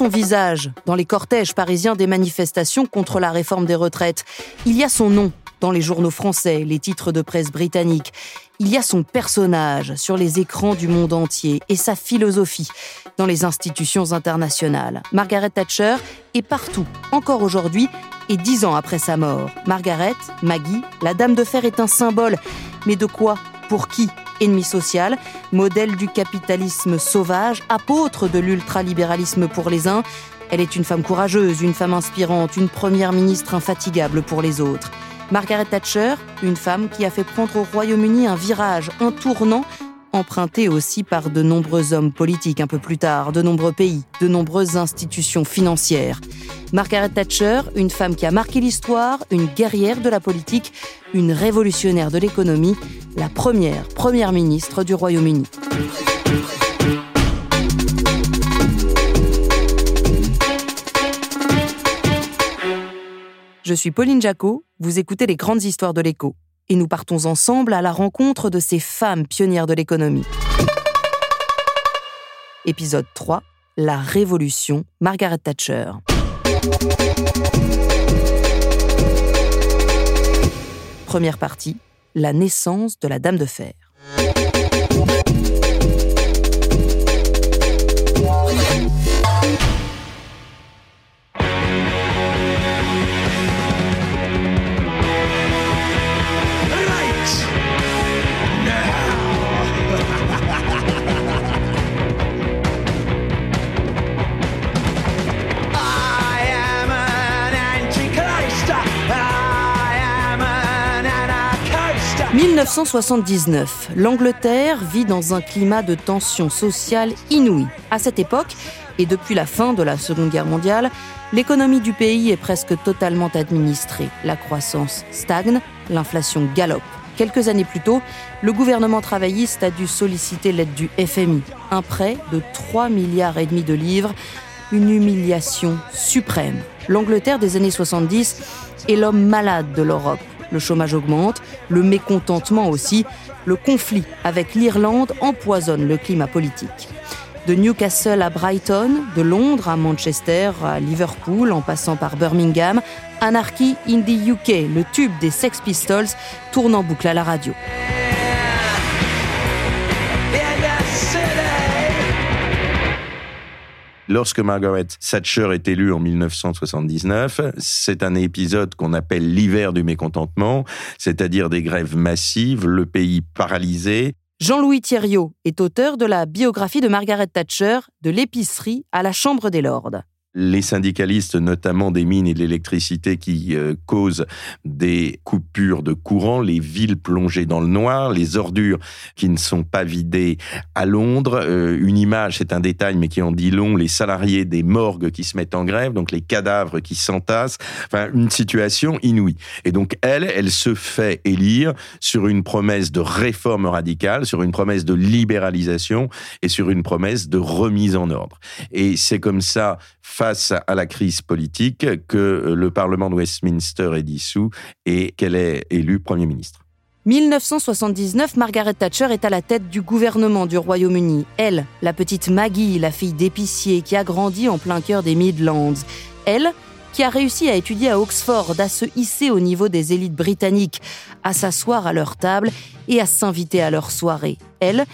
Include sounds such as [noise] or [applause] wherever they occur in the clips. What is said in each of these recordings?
son visage dans les cortèges parisiens des manifestations contre la réforme des retraites. Il y a son nom dans les journaux français, les titres de presse britanniques. Il y a son personnage sur les écrans du monde entier et sa philosophie dans les institutions internationales. Margaret Thatcher est partout, encore aujourd'hui et dix ans après sa mort. Margaret, Maggie, la Dame de Fer est un symbole. Mais de quoi Pour qui Ennemi social, modèle du capitalisme sauvage, apôtre de l'ultralibéralisme pour les uns, elle est une femme courageuse, une femme inspirante, une première ministre infatigable pour les autres. Margaret Thatcher, une femme qui a fait prendre au Royaume-Uni un virage, un tournant, emprunté aussi par de nombreux hommes politiques un peu plus tard, de nombreux pays, de nombreuses institutions financières. Margaret Thatcher, une femme qui a marqué l'histoire, une guerrière de la politique, une révolutionnaire de l'économie, la première première ministre du Royaume-Uni. Je suis Pauline Jacot, vous écoutez les grandes histoires de l'écho, et nous partons ensemble à la rencontre de ces femmes pionnières de l'économie. Épisode 3, La Révolution, Margaret Thatcher. Première partie, la naissance de la Dame de Fer. 1979, l'Angleterre vit dans un climat de tension sociale inouïe. À cette époque, et depuis la fin de la Seconde Guerre mondiale, l'économie du pays est presque totalement administrée. La croissance stagne, l'inflation galope. Quelques années plus tôt, le gouvernement travailliste a dû solliciter l'aide du FMI, un prêt de 3 milliards et demi de livres, une humiliation suprême. L'Angleterre des années 70 est l'homme malade de l'Europe. Le chômage augmente, le mécontentement aussi, le conflit avec l'Irlande empoisonne le climat politique. De Newcastle à Brighton, de Londres à Manchester, à Liverpool, en passant par Birmingham, Anarchy in the UK, le tube des Sex Pistols, tourne en boucle à la radio. Lorsque Margaret Thatcher est élue en 1979, c'est un épisode qu'on appelle l'hiver du mécontentement, c'est-à-dire des grèves massives, le pays paralysé. Jean-Louis Thierriot est auteur de la biographie de Margaret Thatcher, de l'épicerie à la Chambre des Lords. Les syndicalistes, notamment des mines et de l'électricité, qui euh, causent des coupures de courant, les villes plongées dans le noir, les ordures qui ne sont pas vidées à Londres. Euh, une image, c'est un détail, mais qui en dit long, les salariés des morgues qui se mettent en grève, donc les cadavres qui s'entassent. Enfin, une situation inouïe. Et donc, elle, elle se fait élire sur une promesse de réforme radicale, sur une promesse de libéralisation et sur une promesse de remise en ordre. Et c'est comme ça, face à la crise politique, que le Parlement de Westminster est dissous et qu'elle est élue Premier ministre. 1979, Margaret Thatcher est à la tête du gouvernement du Royaume-Uni. Elle, la petite Maggie, la fille d'épicier qui a grandi en plein cœur des Midlands. Elle, qui a réussi à étudier à Oxford, à se hisser au niveau des élites britanniques, à s'asseoir à leur table et à s'inviter à leur soirée. Elle,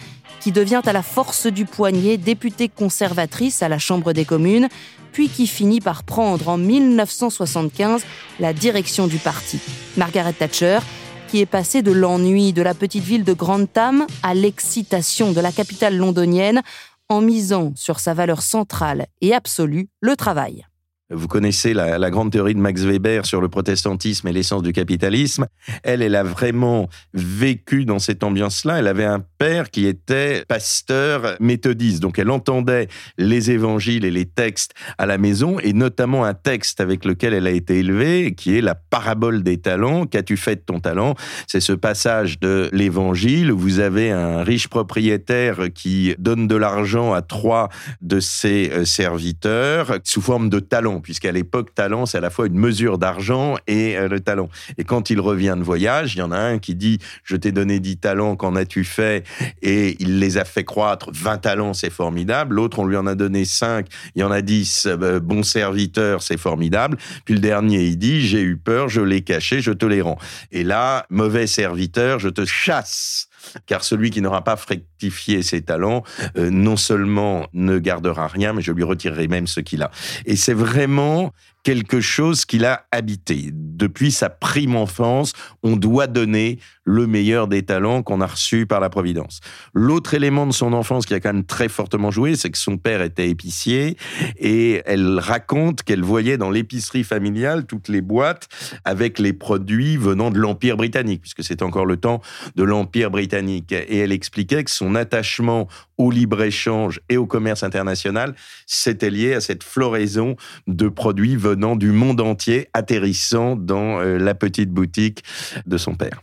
qui devient à la force du poignet députée conservatrice à la Chambre des communes, puis qui finit par prendre en 1975 la direction du parti. Margaret Thatcher, qui est passée de l'ennui de la petite ville de Grantham à l'excitation de la capitale londonienne en misant sur sa valeur centrale et absolue, le travail. Vous connaissez la, grande théorie de Max Weber sur le protestantisme et l'essence du capitalisme. Elle, elle a vraiment vécu dans cette ambiance-là. Elle avait un père qui était pasteur méthodiste. Donc elle entendait les évangiles et les textes à la maison, et notamment un texte avec lequel elle a été élevée, qui est la parabole des talents. Qu'as-tu fait de ton talent? C'est ce passage de l'évangile. Vous avez un riche propriétaire qui donne de l'argent à trois de ses euh, serviteurs sous forme de talent puisqu'à l'époque, talent, c'est à la fois une mesure d'argent et euh, le talent. Et quand il revient de voyage, il y en a un qui dit Je t'ai donné 10 talents, qu'en as-tu fait? Et il les a fait croître. 20 talents, c'est formidable. L'autre, on lui en a donné 5, il y en a 10, euh, bon serviteur, c'est formidable. Puis le dernier, il dit J'ai eu peur, je l'ai caché, je te les rends. Et là, mauvais serviteur, je te chasse car celui qui n'aura pas fructifié ses talents, euh, non seulement ne gardera rien, mais je lui retirerai même ce qu'il a. Et c'est vraiment quelque chose qu'il a habité. Depuis sa prime enfance, on doit donner le meilleur des talents qu'on a reçus par la Providence. L'autre élément de son enfance qui a quand même très fortement joué, c'est que son père était épicier et elle raconte qu'elle voyait dans l'épicerie familiale toutes les boîtes avec les produits venant de l'Empire britannique, puisque c'est encore le temps de l'Empire britannique. Et elle expliquait que son attachement au libre-échange et au commerce international, c'était lié à cette floraison de produits venant du monde entier, atterrissant dans euh, la petite boutique de son père.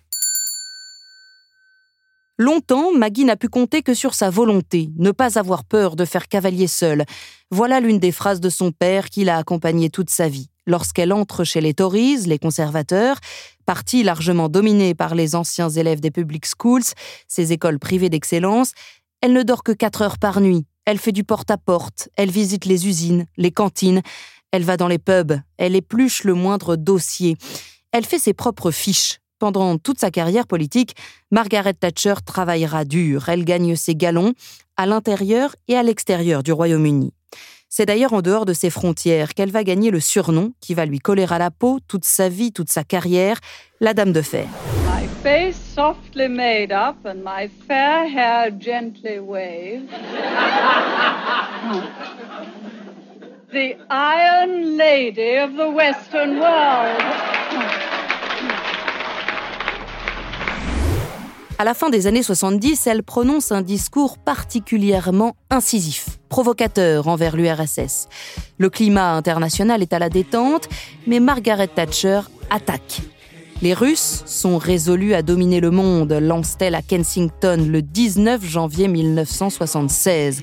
Longtemps, Maggie n'a pu compter que sur sa volonté, ne pas avoir peur de faire cavalier seul. Voilà l'une des phrases de son père qui l'a accompagnée toute sa vie. Lorsqu'elle entre chez les Tories, les conservateurs, parti largement dominé par les anciens élèves des public schools, ces écoles privées d'excellence, elle ne dort que quatre heures par nuit. Elle fait du porte-à-porte, elle visite les usines, les cantines, elle va dans les pubs, elle épluche le moindre dossier, elle fait ses propres fiches. Pendant toute sa carrière politique, Margaret Thatcher travaillera dur, elle gagne ses galons à l'intérieur et à l'extérieur du Royaume-Uni. C'est d'ailleurs en dehors de ses frontières qu'elle va gagner le surnom qui va lui coller à la peau toute sa vie, toute sa carrière, la Dame de Fer. My face softly made up and my fair hair gently waved. [laughs] the Iron Lady of the Western world. À la fin des années 70, elle prononce un discours particulièrement incisif, provocateur envers l'URSS. Le climat international est à la détente, mais Margaret Thatcher attaque. Les Russes sont résolus à dominer le monde, lance-t-elle à Kensington le 19 janvier 1976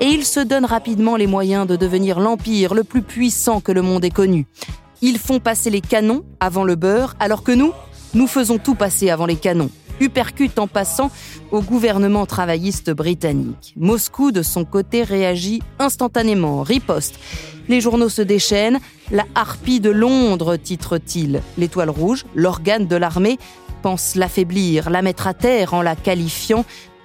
et il se donne rapidement les moyens de devenir l'empire le plus puissant que le monde ait connu. Ils font passer les canons avant le beurre, alors que nous, nous faisons tout passer avant les canons. Uppercut en passant au gouvernement travailliste britannique. Moscou, de son côté, réagit instantanément, riposte. Les journaux se déchaînent. La harpie de Londres, titre-t-il. L'étoile rouge, l'organe de l'armée, pense l'affaiblir, la mettre à terre en la qualifiant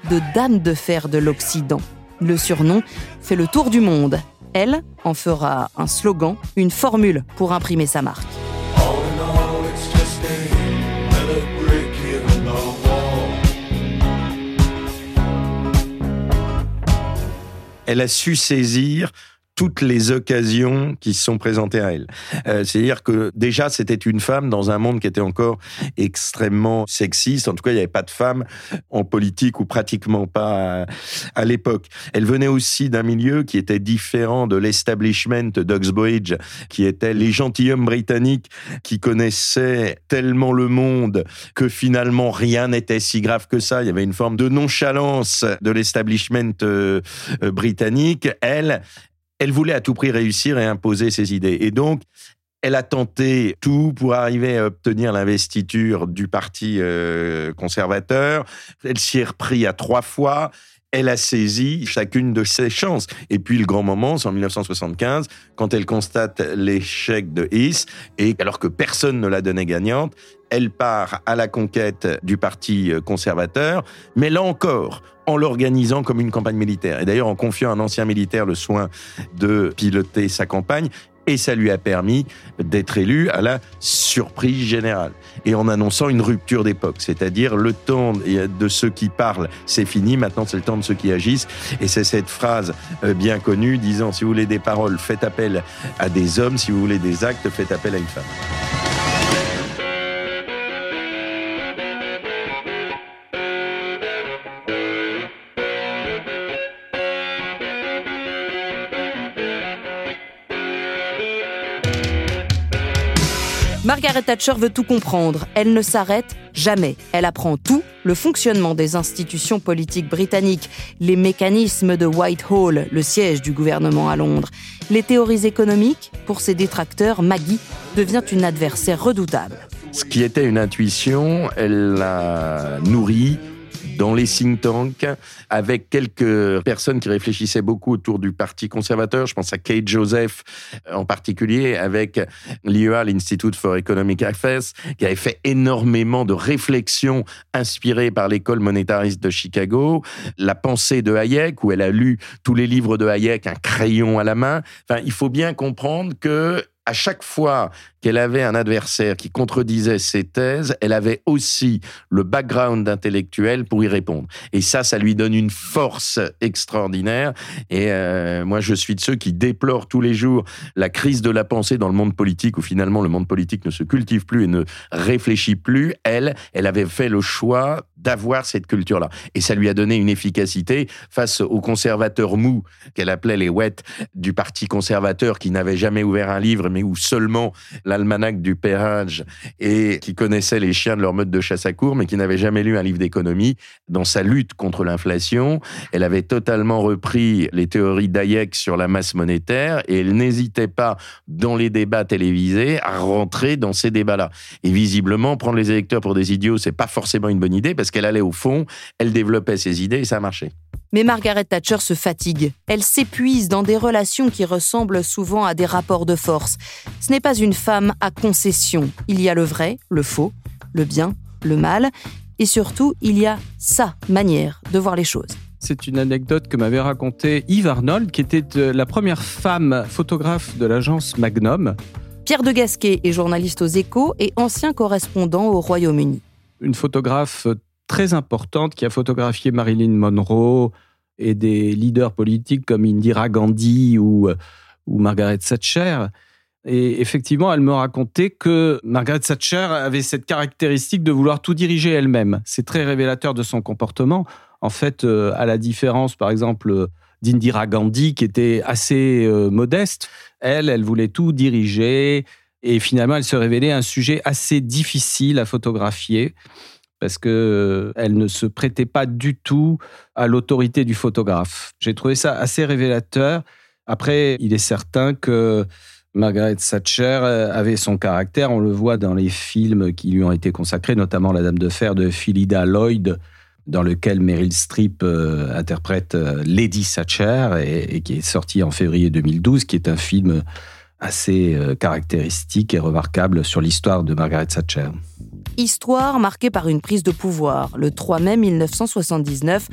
de dame de fer de l'Occident. Le surnom fait le tour du monde. Elle en fera un slogan, une formule pour imprimer sa marque. Elle a su saisir toutes les occasions qui se sont présentées à elle. Euh, C'est-à-dire que déjà, c'était une femme dans un monde qui était encore extrêmement sexiste. En tout cas, il n'y avait pas de femmes en politique ou pratiquement pas à, l'époque. Elle venait aussi d'un milieu qui était différent de l'establishment d'Oxbridge, qui était les gentilshommes britanniques qui connaissaient tellement le monde que finalement rien n'était si grave que ça. Il y avait une forme de nonchalance de l'establishment euh, euh, britannique. Elle, elle voulait à tout prix réussir et imposer ses idées. Et donc, elle a tenté tout pour arriver à obtenir l'investiture du parti euh, conservateur. Elle s'y est repris à trois fois. elle a saisi chacune de ses chances. Et puis le grand moment, c'est en 1975, quand elle constate l'échec de Heath, et alors que personne ne la donnait gagnante, elle part à la conquête du parti conservateur, mais là encore, en l'organisant comme une campagne militaire. Et d'ailleurs, en confiant à un ancien militaire le soin de piloter sa campagne, et ça lui a permis d'être élu à la surprise générale. Et en annonçant une rupture d'époque, c'est-à-dire le temps de ceux qui parlent, c'est fini, maintenant c'est le temps de ceux qui agissent. Et c'est cette phrase euh, bien connue disant, si vous voulez des paroles, faites appel à des hommes, si vous voulez des actes, faites appel à une femme. Thatcher veut tout comprendre. Elle ne s'arrête jamais. Elle apprend tout, le fonctionnement des institutions politiques britanniques, les mécanismes de Whitehall, le siège du gouvernement à Londres, les théories économiques. Pour ses détracteurs, Maggie devient une adversaire redoutable. Ce qui était une intuition, elle l'a nourrie dans les think tanks, avec quelques personnes qui réfléchissaient beaucoup autour du Parti conservateur. Je pense à Kate Joseph en particulier, avec l'IEA, l'Institute for Economic Affairs, qui avait fait énormément de réflexions inspirées par l'école monétariste de Chicago. La pensée de Hayek, où elle a lu tous les livres de Hayek, un crayon à la main. Enfin, il faut bien comprendre que à chaque fois qu'elle avait un adversaire qui contredisait ses thèses, elle avait aussi le background intellectuel pour y répondre. Et ça, ça lui donne une force extraordinaire. Et euh, moi, je suis de ceux qui déplorent tous les jours la crise de la pensée dans le monde politique, où finalement le monde politique ne se cultive plus et ne réfléchit plus. Elle, elle avait fait le choix d'avoir cette culture-là. Et ça lui a donné une efficacité face aux conservateurs mous, qu'elle appelait les wets du parti conservateur, qui n'avaient jamais ouvert un livre, mais où seulement l'almanach du pérage et qui connaissaient les chiens de leur mode de chasse à cour, mais qui n'avaient jamais lu un livre d'économie. Dans sa lutte contre l'inflation, elle avait totalement repris les théories d'Hayek sur la masse monétaire et elle n'hésitait pas, dans les débats télévisés, à rentrer dans ces débats-là. Et visiblement, prendre les électeurs pour des idiots, c'est pas forcément une bonne idée parce qu'elle allait au fond, elle développait ses idées et ça marchait. Mais Margaret Thatcher se fatigue. Elle s'épuise dans des relations qui ressemblent souvent à des rapports de force. Ce n'est pas une femme à concession. Il y a le vrai, le faux, le bien, le mal. Et surtout, il y a sa manière de voir les choses. C'est une anecdote que m'avait racontée Yves Arnold, qui était euh, la première femme photographe de l'agence Magnum. Pierre de Gasquet est journaliste aux échos et ancien correspondant au Royaume-Uni. Une photographe très importante qui a photographié Marilyn Monroe et des leaders politiques comme Indira Gandhi ou, euh, ou Margaret Thatcher. Et effectivement, elle me racontait que Margaret Thatcher avait cette caractéristique de vouloir tout diriger elle-même. C'est très révélateur de son comportement. En fait, euh, à la différence, par exemple, d'Indira Gandhi, qui était assez euh, modeste, elle, elle voulait tout diriger. Et finalement, elle se révélait un sujet assez difficile à photographier parce que euh, elle ne se prêtait pas du tout à l'autorité du photographe. J'ai trouvé ça assez révélateur. Après, il est certain que Margaret Thatcher euh, avait son caractère. On le voit dans les films qui lui ont été consacrés, notamment La Dame de Fer de Philida Lloyd, dans lequel Meryl Streep euh, interprète Lady Thatcher et, et, qui est sorti en février 2012, qui est un film assez caractéristique et remarquable sur l'histoire de Margaret Thatcher. Histoire marquée par une prise de pouvoir. Le 3 mai 1979,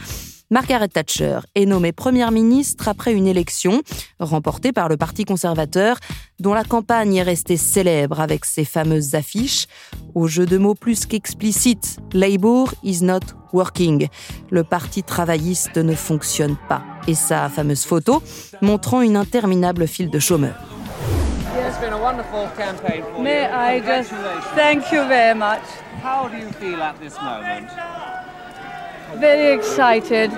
Margaret Thatcher est nommée première ministre après une élection remportée par le Parti conservateur, dont la campagne est restée célèbre avec ses fameuses affiches au jeu de mots plus qu'explicite Labour is not working. Le Parti travailliste ne fonctionne pas. Et sa fameuse photo montrant une interminable file de chômeurs. It's been a wonderful campaign for May you. I just thank you very much. How do you feel at this moment? Very excited,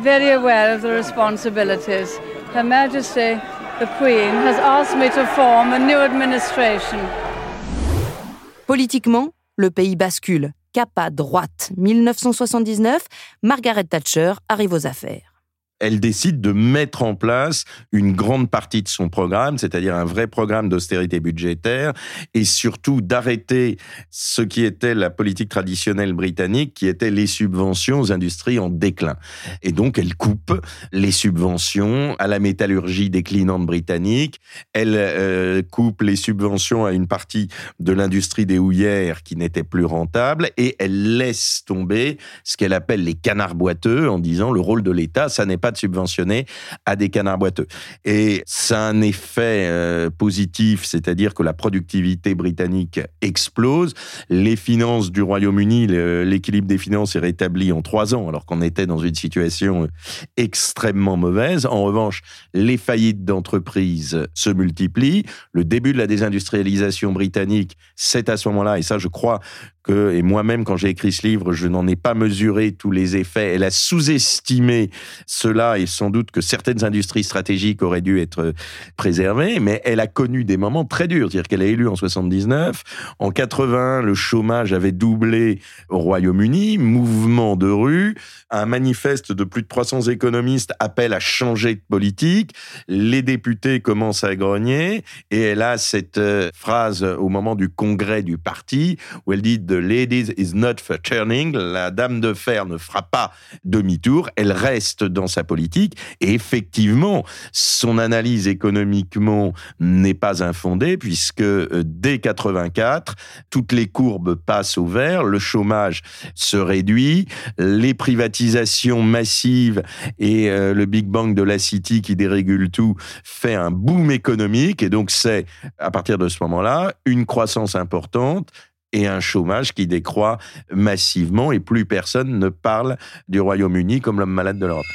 very aware of the responsibilities. Her Majesty, the Queen, has asked me to form a new administration. Politiquement, le pays bascule. Cap à droite. 1979, Margaret Thatcher arrive aux affaires. Elle décide de mettre en place une grande partie de son programme, c'est-à-dire un vrai programme d'austérité budgétaire, et surtout d'arrêter ce qui était la politique traditionnelle britannique, qui était les subventions aux industries en déclin. Et donc, elle coupe les subventions à la métallurgie déclinante britannique, elle euh, coupe les subventions à une partie de l'industrie des houillères qui n'était plus rentable, et elle laisse tomber ce qu'elle appelle les canards boiteux en disant le rôle de l'État, ça n'est pas de subventionner à des canards boiteux. Et ça a un effet euh, positif, c'est-à-dire que la productivité britannique explose, les finances du Royaume-Uni, l'équilibre des finances est rétabli en trois ans, alors qu'on était dans une situation extrêmement mauvaise. En revanche, les faillites d'entreprises se multiplient. Le début de la désindustrialisation britannique, c'est à ce moment-là, et ça, je crois et moi-même, quand j'ai écrit ce livre, je n'en ai pas mesuré tous les effets. Elle a sous-estimé cela et sans doute que certaines industries stratégiques auraient dû être préservées, mais elle a connu des moments très durs. C'est-à-dire qu'elle est élue en 79. En 80, le chômage avait doublé au Royaume-Uni. Mouvement de rue. Un manifeste de plus de 300 économistes appelle à changer de politique. Les députés commencent à grogner et elle a cette euh, phrase au moment du congrès du parti où elle dit The ladies is not for turning, la dame de fer ne fera pas demi-tour, elle reste dans sa politique. Et effectivement, son analyse économiquement n'est pas infondée puisque euh, dès 84, toutes les courbes passent au vert, le chômage se réduit, les privatisations massives et euh, le Big Bang de la City qui dérégule tout fait un boom économique. Et donc c'est à partir de ce moment-là une croissance importante et un chômage qui décroît massivement et plus personne ne parle du Royaume-Uni comme l'homme malade de l'Europe.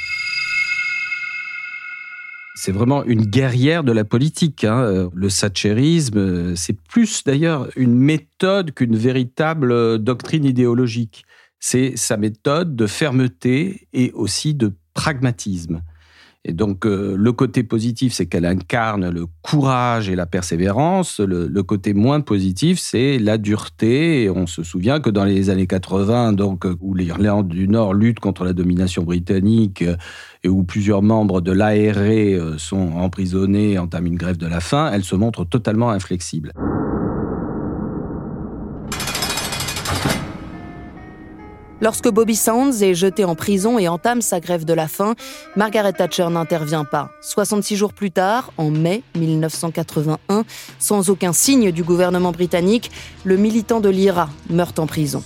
C'est vraiment une guerrière de la politique. hein. Euh, Le thatcherisme, euh, c'est plus d'ailleurs une méthode qu'une véritable euh, doctrine idéologique. C'est sa méthode de fermeté et aussi de pragmatisme. Et donc, euh, le côté positif, c'est qu'elle incarne le courage et la persévérance. Le, côté moins positif, c'est la dureté. Et on se souvient que dans les années 80, donc, où l'Irlande du Nord lutte contre la domination britannique euh, et où plusieurs membres de l'ARE euh, sont emprisonnés et entament une grève de la faim, elle se montre totalement inflexible. Lorsque Bobby Sands est jeté en prison et entame sa grève de la faim, Margaret Thatcher n'intervient pas. 66 jours plus tard, en mai 1981, sans aucun signe du gouvernement britannique, le militant de l'IRA meurt en prison.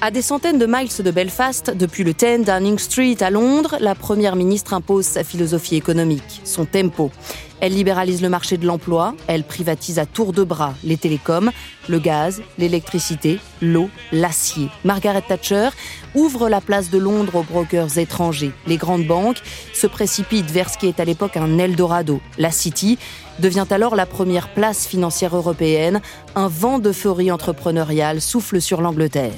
À des centaines de miles de Belfast, depuis le 10 Downing Street à Londres, la première ministre impose sa philosophie économique, son tempo. Elle libéralise le marché de l'emploi, elle privatise à tour de bras les télécoms, le gaz, l'électricité, l'eau, l'acier. Margaret Thatcher ouvre la place de Londres aux brokers étrangers. Les grandes banques se précipitent vers ce qui est à l'époque un Eldorado. La City devient alors la première place financière européenne. Un vent d'euphorie entrepreneuriale souffle sur l'Angleterre.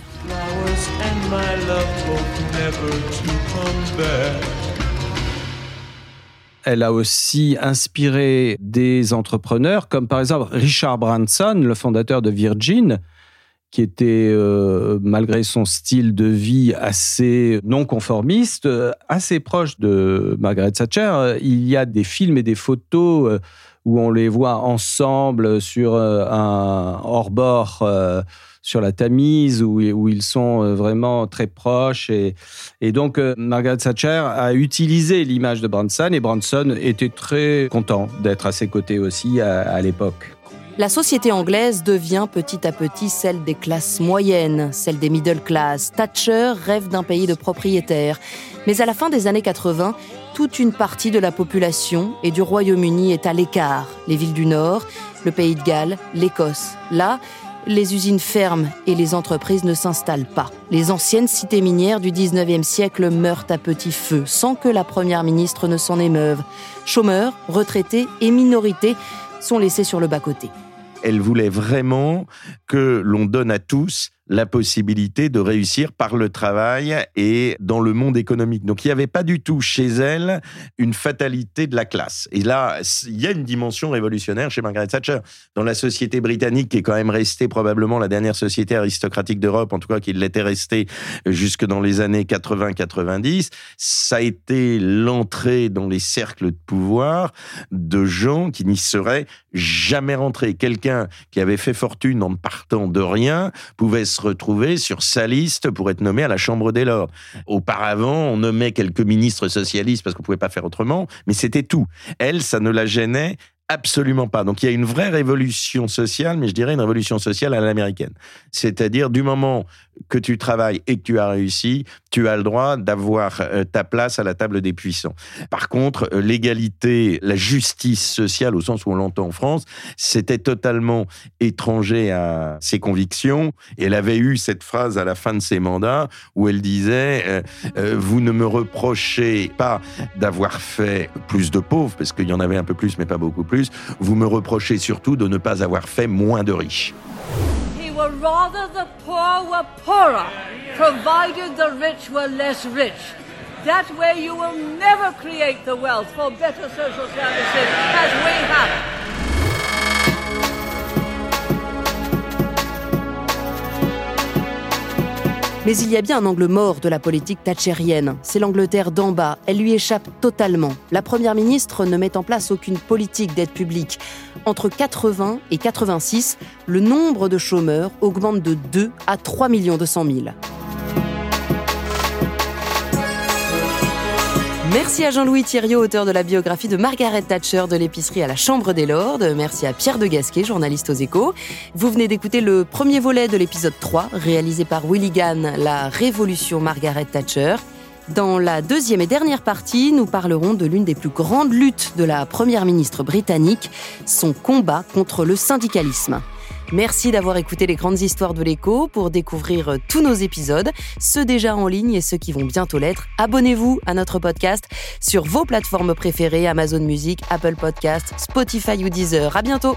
Elle a aussi inspiré des entrepreneurs, comme par exemple Richard Branson, le fondateur de Virgin, qui était, euh, malgré son style de vie assez non conformiste, euh, assez proche de Margaret Thatcher. Il y a des films et des photos euh, où on les voit ensemble sur euh, un hors-bord euh, sur la Tamise, où, ils sont euh, vraiment très proches. Et, et donc, euh, Margaret Thatcher a utilisé l'image de Branson, et Branson était très content d'être à ses côtés aussi à, à l'époque. La société anglaise devient petit à petit celle des classes moyennes, celle des middle class. Thatcher rêve d'un pays de propriétaires. Mais à la fin des années 80, toute une partie de la population et du Royaume-Uni est à l'écart. Les villes du Nord, le pays de Galles, l'Écosse. Là, les usines ferment et les entreprises ne s'installent pas. Les anciennes cités minières du 19e siècle meurent à petit feu sans que la première ministre ne s'en émeuve. Chômeurs, retraités et minorités sont laissés sur le bas-côté. Elle voulait vraiment que l'on donne à tous la possibilité de réussir par le travail et dans le monde économique. Donc il n'y avait pas du tout chez elle une fatalité de la classe. Et là, il y a une dimension révolutionnaire chez Margaret Thatcher. Dans la société britannique, qui est quand même restée probablement la dernière société aristocratique d'Europe, en tout cas qui l'était restée jusque dans les années 80-90, ça a été l'entrée dans les cercles de pouvoir de gens qui n'y seraient jamais rentrés. Quelqu'un qui avait fait fortune en partant de rien pouvait se retrouver sur sa liste pour être nommé à la Chambre des Lords. Auparavant, on nommait quelques ministres socialistes parce qu'on pouvait pas faire autrement, mais c'était tout. Elle, ça ne la gênait Absolument pas. Donc il y a une vraie révolution sociale, mais je dirais une révolution sociale à l'américaine. C'est-à-dire du moment que tu travailles et que tu as réussi, tu as le droit d'avoir euh, ta place à la table des puissants. Par contre, euh, l'égalité, la justice sociale au sens où on l'entend en France, c'était totalement étranger à ses convictions. Elle avait eu cette phrase à la fin de ses mandats où elle disait euh, Vous ne me reprochez pas d'avoir fait plus de pauvres, parce qu'il y en avait un peu plus, mais pas beaucoup plus. Vous me reprochez surtout de ne pas avoir fait moins de riches. Were rather the poor were poorer, provided the rich were less rich. That way you will never create the wealth for better social services as we have. Mais il y a bien un angle mort de la politique thatchérienne. C'est l'Angleterre d'en bas. Elle lui échappe totalement. La première ministre ne met en place aucune politique d'aide publique. Entre 80 et 86, le nombre de chômeurs augmente de 2 à 3 millions 200 000. Merci à Jean-Louis Thiriot, auteur de la biographie de Margaret Thatcher de l'épicerie à la Chambre des Lords. Merci à Pierre de Gasquet, journaliste aux échos. Vous venez d'écouter le premier volet de l'épisode 3, réalisé par Willy La Révolution Margaret Thatcher. Dans la deuxième et dernière partie, nous parlerons de l'une des plus grandes luttes de la première ministre britannique, son combat contre le syndicalisme. Merci d'avoir écouté les grandes histoires de l'écho. Pour découvrir tous nos épisodes, ceux déjà en ligne et ceux qui vont bientôt l'être, abonnez-vous à notre podcast sur vos plateformes préférées Amazon Music, Apple Podcast, Spotify ou Deezer. À bientôt.